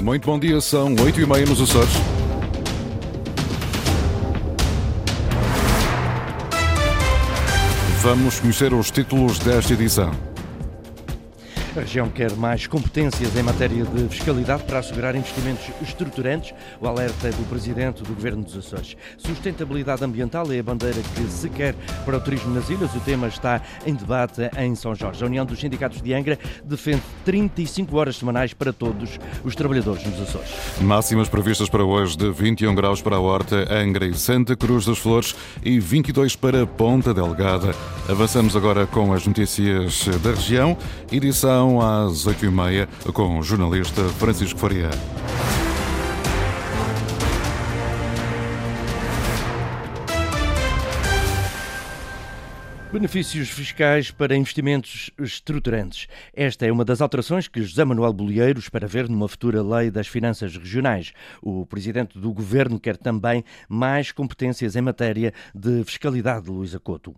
Muito bom dia, são 8 e meia nos Açores. Vamos conhecer os títulos desta edição. A região quer mais competências em matéria de fiscalidade para assegurar investimentos estruturantes. O alerta do Presidente do Governo dos Açores. Sustentabilidade ambiental é a bandeira que se quer para o turismo nas ilhas. O tema está em debate em São Jorge. A União dos Sindicatos de Angra defende 35 horas semanais para todos os trabalhadores nos Açores. Máximas previstas para hoje de 21 graus para a Horta, Angra e Santa Cruz das Flores e 22 para Ponta Delgada. Avançamos agora com as notícias da região. Edição às 8h30 com o jornalista Francisco Faria. Benefícios fiscais para investimentos estruturantes. Esta é uma das alterações que José Manuel Bolieiro espera ver numa futura lei das finanças regionais. O presidente do governo quer também mais competências em matéria de fiscalidade, Luísa Couto.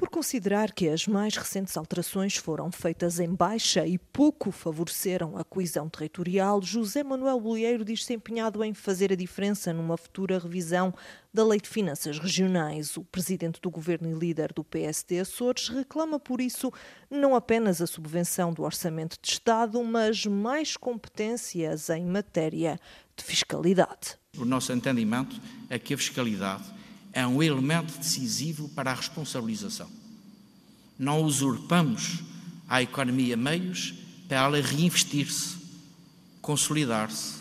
Por considerar que as mais recentes alterações foram feitas em baixa e pouco favoreceram a coesão territorial, José Manuel Bolieiro diz-se empenhado em fazer a diferença numa futura revisão da Lei de Finanças Regionais. O presidente do governo e líder do PSD Açores reclama por isso não apenas a subvenção do orçamento de Estado, mas mais competências em matéria de fiscalidade. O nosso entendimento é que a fiscalidade é um elemento decisivo para a responsabilização. Não usurpamos à economia meios para ela reinvestir-se, consolidar-se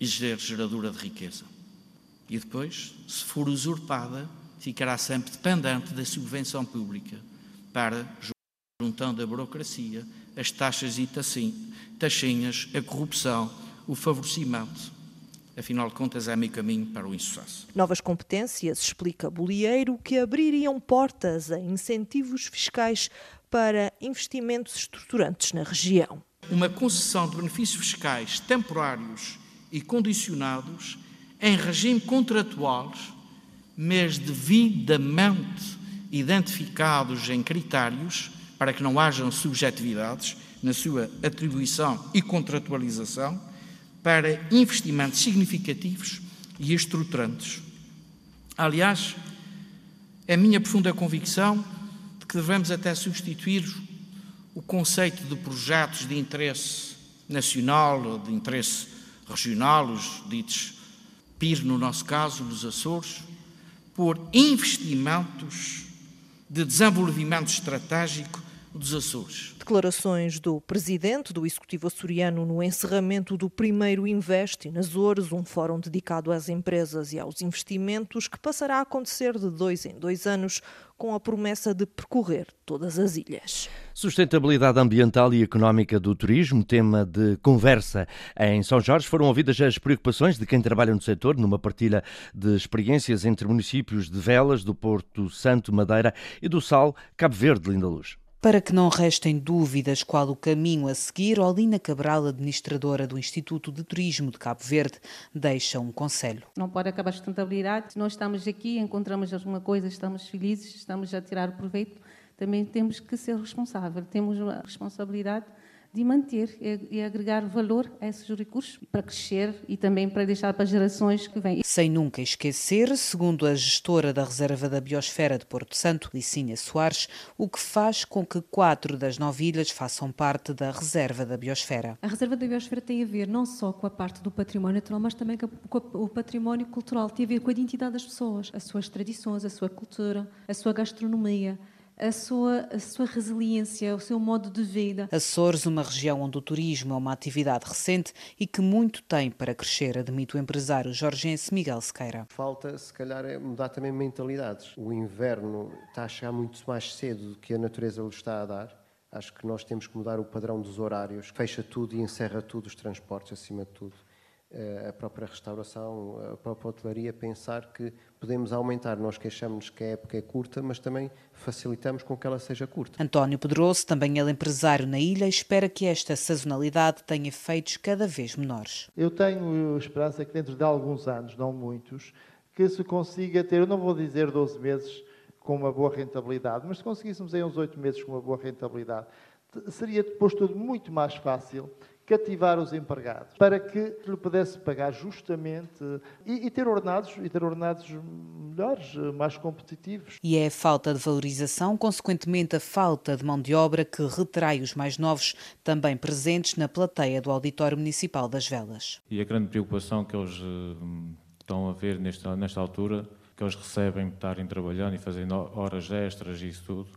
e ser geradora de riqueza. E depois, se for usurpada, ficará sempre dependente da subvenção pública para, juntando a burocracia, as taxas e taxinhas, a corrupção, o favorecimento afinal de contas é meio caminho para o insucesso. Novas competências, explica Bolieiro, que abririam portas a incentivos fiscais para investimentos estruturantes na região. Uma concessão de benefícios fiscais temporários e condicionados em regime contratual, mas devidamente identificados em critérios para que não hajam subjetividades na sua atribuição e contratualização, para investimentos significativos e estruturantes. Aliás, é minha profunda convicção de que devemos até substituir o conceito de projetos de interesse nacional ou de interesse regional, os ditos PIR no nosso caso, nos Açores, por investimentos de desenvolvimento estratégico dos Açores. Declarações do presidente do Executivo açoriano no encerramento do primeiro Invest nas Açores, um fórum dedicado às empresas e aos investimentos que passará a acontecer de dois em dois anos com a promessa de percorrer todas as ilhas. Sustentabilidade ambiental e económica do turismo, tema de conversa em São Jorge. Foram ouvidas as preocupações de quem trabalha no setor, numa partilha de experiências entre municípios de Velas, do Porto Santo, Madeira e do Sal, Cabo Verde, Linda Luz. Para que não restem dúvidas qual o caminho a seguir, Olina Cabral, administradora do Instituto de Turismo de Cabo Verde, deixa um conselho. Não pode acabar a sustentabilidade. Se nós estamos aqui, encontramos alguma coisa, estamos felizes, estamos a tirar proveito, também temos que ser responsáveis. Temos a responsabilidade de manter e agregar valor a esses recursos para crescer e também para deixar para as gerações que vêm. Sem nunca esquecer, segundo a gestora da Reserva da Biosfera de Porto Santo, Licínia Soares, o que faz com que quatro das nove ilhas façam parte da Reserva da Biosfera. A Reserva da Biosfera tem a ver não só com a parte do património natural, mas também com o património cultural, tem a ver com a identidade das pessoas, as suas tradições, a sua cultura, a sua gastronomia a sua, a sua resiliência, o seu modo de vida. Açores, uma região onde o turismo é uma atividade recente e que muito tem para crescer, admite o empresário jorgense Miguel Sequeira. Falta, se calhar, é mudar também mentalidades. O inverno está a chegar muito mais cedo do que a natureza lhe está a dar. Acho que nós temos que mudar o padrão dos horários. Fecha tudo e encerra tudo, os transportes acima de tudo. Eh, a própria restauração, a própria hotelaria, pensar que podemos aumentar. Nós queixamos que a época é curta, mas também facilitamos com que ela seja curta. António Pedroso, também ele empresário na ilha, espera que esta sazonalidade tenha efeitos cada vez menores. Eu tenho esperança que dentro de alguns anos, não muitos, que se consiga ter, eu não vou dizer 12 meses com uma boa rentabilidade, mas se conseguíssemos em uns 8 meses com uma boa rentabilidade, seria depois tudo muito mais fácil cativar os empregados, para que lhe pudesse pagar justamente e, e, ter ordenados e ter ordenados melhores, mais competitivos. E é a falta de valorização, consequentemente a falta de mão de obra que retrai os mais novos, também presentes na plateia do Auditório Municipal das Velas. E a grande preocupação que eles eh, estão a ver nesta, nesta altura, que eles recebem estarem trabalhando e fazendo horas extras e isso tudo,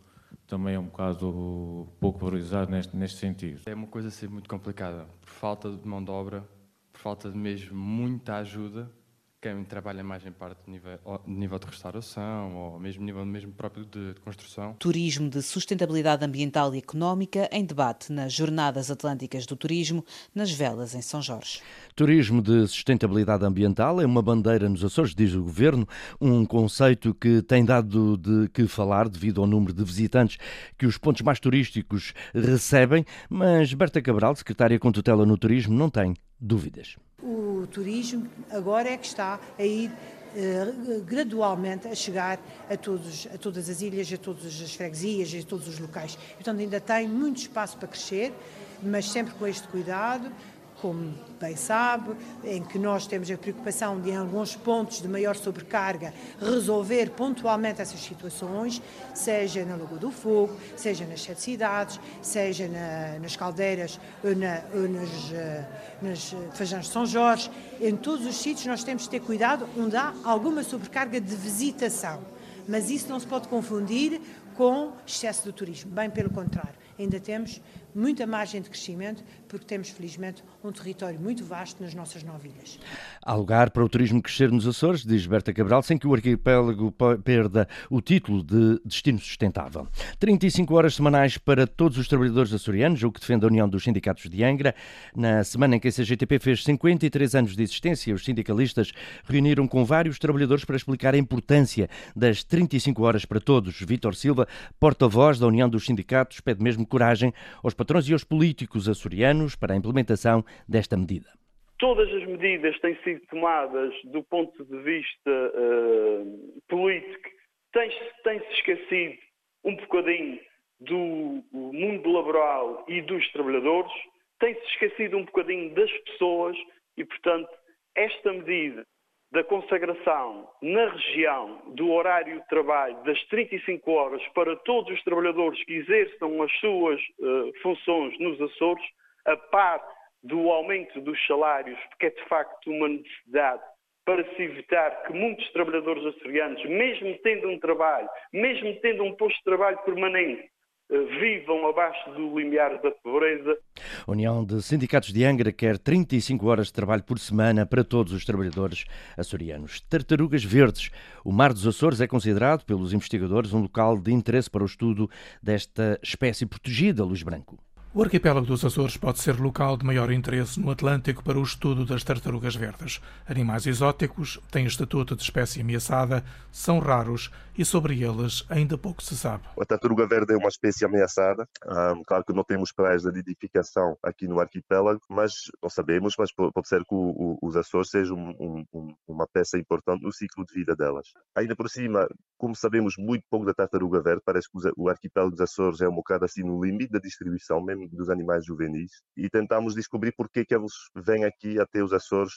também é um bocado pouco valorizado neste, neste sentido. É uma coisa assim muito complicada, por falta de mão de obra, por falta de mesmo muita ajuda quem trabalha mais em parte de nível, de nível de restauração ou mesmo nível mesmo próprio de, de, construção. Turismo de sustentabilidade ambiental e económica em debate nas Jornadas Atlânticas do Turismo, nas Velas, em São Jorge. Turismo de sustentabilidade ambiental é uma bandeira nos Açores, diz o Governo, um conceito que tem dado de que falar devido ao número de visitantes que os pontos mais turísticos recebem, mas Berta Cabral, secretária com tutela no turismo, não tem dúvidas. O turismo agora é que está a ir Uh, gradualmente a chegar a, todos, a todas as ilhas, a todas as freguesias, a todos os locais. Portanto, ainda tem muito espaço para crescer, mas sempre com este cuidado, como bem sabe, em que nós temos a preocupação de, em alguns pontos de maior sobrecarga, resolver pontualmente essas situações, seja na Lagoa do Fogo, seja nas sete cidades, seja na, nas caldeiras na, nas, eh, nas Fajãs de São Jorge. Em todos os sítios nós temos de ter cuidado onde há alguma sobrecarga de visitação. Mas isso não se pode confundir com excesso de turismo, bem pelo contrário. Ainda temos muita margem de crescimento, porque temos, felizmente, um território muito vasto nas nossas nove ilhas. Há lugar para o turismo crescer nos Açores, diz Berta Cabral, sem que o arquipélago perda o título de destino sustentável. 35 horas semanais para todos os trabalhadores açorianos, o que defende a União dos Sindicatos de Angra. Na semana em que a CGTP fez 53 anos de existência, os sindicalistas reuniram com vários trabalhadores para explicar a importância das 35 horas para todos. Vítor Silva, porta-voz da União dos Sindicatos, pede mesmo coragem aos patrões e aos políticos açorianos para a implementação desta medida? Todas as medidas têm sido tomadas do ponto de vista uh, político, tem-se tem esquecido um bocadinho do mundo laboral e dos trabalhadores, tem-se esquecido um bocadinho das pessoas e, portanto, esta medida da consagração na região do horário de trabalho das 35 horas para todos os trabalhadores que exerçam as suas uh, funções nos Açores, a par do aumento dos salários, porque é de facto uma necessidade para se evitar que muitos trabalhadores açorianos, mesmo tendo um trabalho, mesmo tendo um posto de trabalho permanente, vivam abaixo do limiar da pobreza. A União de Sindicatos de Angra quer 35 horas de trabalho por semana para todos os trabalhadores açorianos. Tartarugas Verdes. O Mar dos Açores é considerado pelos investigadores um local de interesse para o estudo desta espécie protegida, Luz Branco. O arquipélago dos Açores pode ser local de maior interesse no Atlântico para o estudo das tartarugas verdes. Animais exóticos, têm estatuto de espécie ameaçada, são raros e sobre eles ainda pouco se sabe. A tartaruga verde é uma espécie ameaçada. Um, claro que não temos praias de nidificação aqui no arquipélago, mas não sabemos, mas pode ser que o, o, os Açores sejam um, um, uma peça importante no ciclo de vida delas. Ainda por cima, como sabemos muito pouco da tartaruga verde, parece que o arquipélago dos Açores é um bocado assim no limite da distribuição, mesmo dos animais juvenis e tentamos descobrir por que, eles vêm aqui até os Açores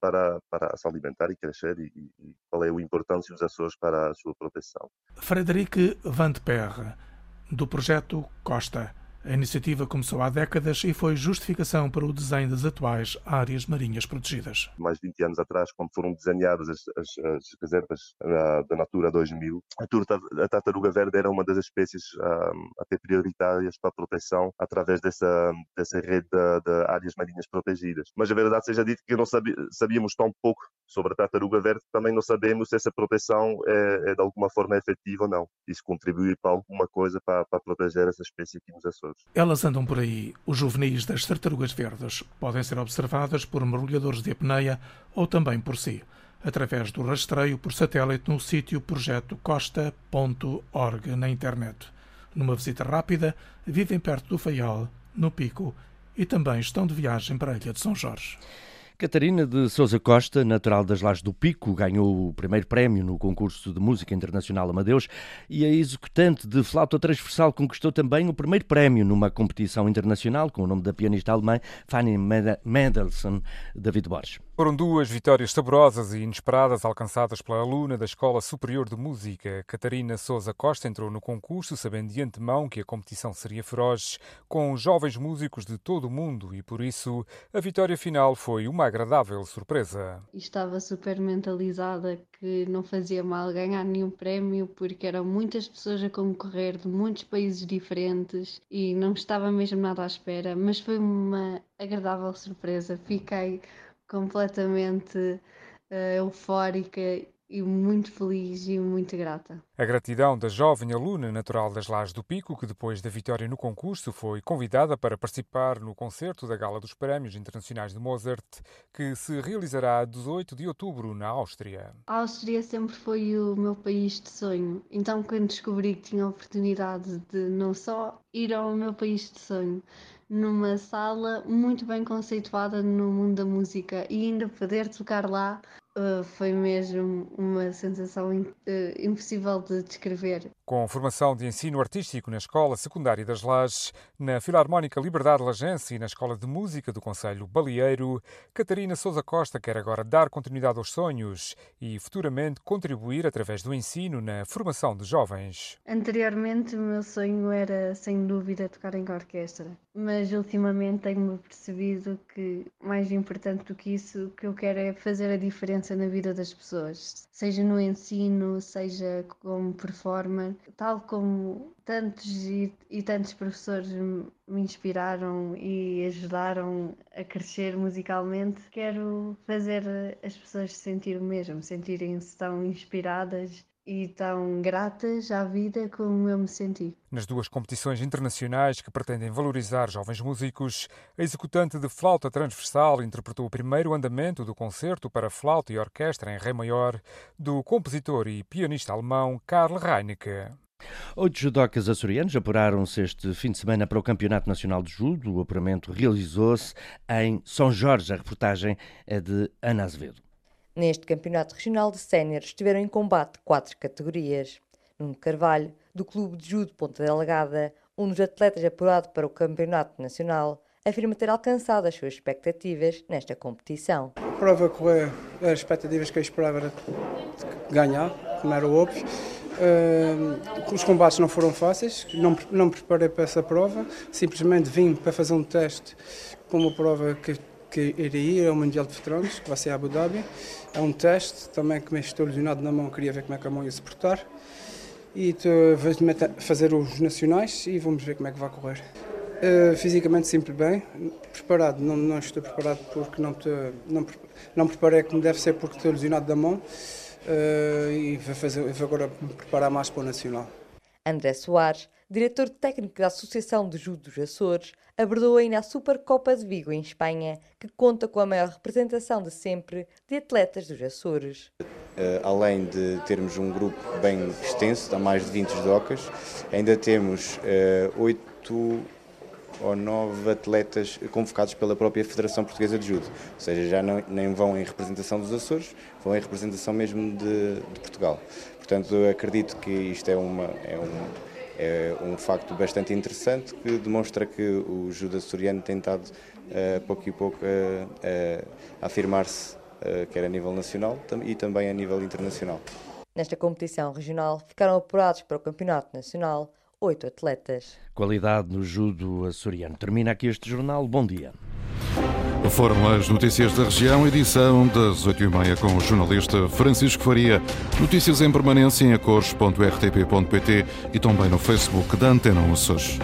para, para se alimentar e crescer e, e, qual é a importância dos Açores para a sua proteção. Frederic Van de Perre, do projeto Costa. A iniciativa começou há décadas e foi justificação para o desenho das atuais áreas marinhas protegidas. Mais de 20 anos atrás, quando foram desenhadas as, as, as reservas uh, da Natura 2000, a, tartaruga verde era uma das espécies uh, até prioritárias para a proteção através dessa, dessa rede de, de, áreas marinhas protegidas. Mas a verdade seja dita que não sabíamos tão pouco sobre a tartaruga verde, também não sabemos se essa proteção é, é de alguma forma efetiva ou não. Isso contribui para alguma coisa para, para proteger essa espécie aqui nos Elas andam por aí. Os juvenis das tartarugas verdes podem ser observadas por mergulhadores de apneia ou também por si, através do rastreio por satélite no sítio projeto costa.org na internet. Numa visita rápida, vivem perto do Faial, no Pico, e também estão de viagem para a Ilha de São Jorge. Catarina de Souza Costa, natural das Lajes do Pico, ganhou o primeiro prémio no concurso de música internacional Amadeus e a executante de flauta transversal conquistou também o primeiro prémio numa competição internacional com o nome da pianista alemã Fanny Mendelssohn David Borges. Foram duas vitórias saborosas e inesperadas alcançadas pela aluna da Escola Superior de Música. Catarina Souza Costa entrou no concurso sabendo de antemão que a competição seria feroz, com jovens músicos de todo o mundo e por isso a vitória final foi uma agradável surpresa. Estava super mentalizada que não fazia mal ganhar nenhum prémio porque eram muitas pessoas a concorrer de muitos países diferentes e não estava mesmo nada à espera, mas foi uma agradável surpresa. Fiquei completamente uh, eufórica e muito feliz e muito grata. A gratidão da jovem aluna natural das Lajes do Pico, que depois da vitória no concurso foi convidada para participar no concerto da Gala dos Prémios Internacionais de Mozart, que se realizará a 18 de outubro na Áustria. A Áustria sempre foi o meu país de sonho, então quando descobri que tinha a oportunidade de não só ir ao meu país de sonho, numa sala muito bem conceituada no mundo da música e ainda poder tocar lá Uh, foi mesmo uma sensação uh, impossível de descrever. Com formação de ensino artístico na Escola Secundária das Lajes, na Filarmónica Liberdade Lagense e na Escola de Música do Conselho Balieiro, Catarina Souza Costa quer agora dar continuidade aos sonhos e futuramente contribuir através do ensino na formação de jovens. Anteriormente, o meu sonho era, sem dúvida, tocar em orquestra, mas ultimamente tenho percebido que, mais importante do que isso, o que eu quero é fazer a diferença na vida das pessoas, seja no ensino, seja como performer tal como tantos e, e tantos professores me inspiraram e ajudaram a crescer musicalmente, quero fazer as pessoas sentir o mesmo, sentirem-se tão inspiradas e tão gratas à vida como eu me senti. Nas duas competições internacionais que pretendem valorizar jovens músicos, a executante de flauta transversal interpretou o primeiro andamento do concerto para flauta e orquestra em ré maior do compositor e pianista alemão Karl Reinecke. Oito judocas açorianos apuraram-se este fim de semana para o Campeonato Nacional de Judo. O apuramento realizou-se em São Jorge. A reportagem é de Ana Azevedo. Neste Campeonato Regional de Sénior estiveram em combate quatro categorias. Nuno Carvalho, do Clube de Judo Ponta Delgada, um dos atletas apurado para o Campeonato Nacional, afirma ter alcançado as suas expectativas nesta competição. A prova correu as expectativas que eu esperava ganhar, como era óbvio. Uh, os combates não foram fáceis, não, não me preparei para essa prova, simplesmente vim para fazer um teste para uma prova que, que iria ir ao Mundial de Veteranos, que vai ser a Abu Dhabi. É um teste também que me estou lesionado na mão, queria ver como é que a mão ia se portar. E vou fazer os nacionais e vamos ver como é que vai correr. Uh, fisicamente sempre bem, preparado, não, não estou preparado porque não, te, não, não preparei como deve ser porque estou lesionado da mão uh, e vou, fazer, vou agora me preparar mais para o Nacional. André Soares, diretor técnico da Associação de Judo dos Açores, abordou ainda a Supercopa de Vigo em Espanha, que conta com a maior representação de sempre de atletas dos Açores. Uh, além de termos um grupo bem extenso, há mais de 20 judocas, ainda temos uh, oito ou nove atletas convocados pela própria Federação Portuguesa de Judo. Ou seja, já não, nem vão em representação dos Açores, vão em representação mesmo de, de Portugal. Portanto, acredito que isto é, uma, é, um, é um facto bastante interessante que demonstra que o judo açoriano tem estado, uh, pouco e pouco, uh, uh, a afirmar-se, quer a nível nacional e também a nível internacional. Nesta competição regional, ficaram apurados para o Campeonato Nacional oito atletas. Qualidade no judo açoriano. Termina aqui este jornal. Bom dia. Foram as notícias da região, edição das 8h30 com o jornalista Francisco Faria. Notícias em permanência em acores.rtp.pt e também no Facebook da Antena Açores.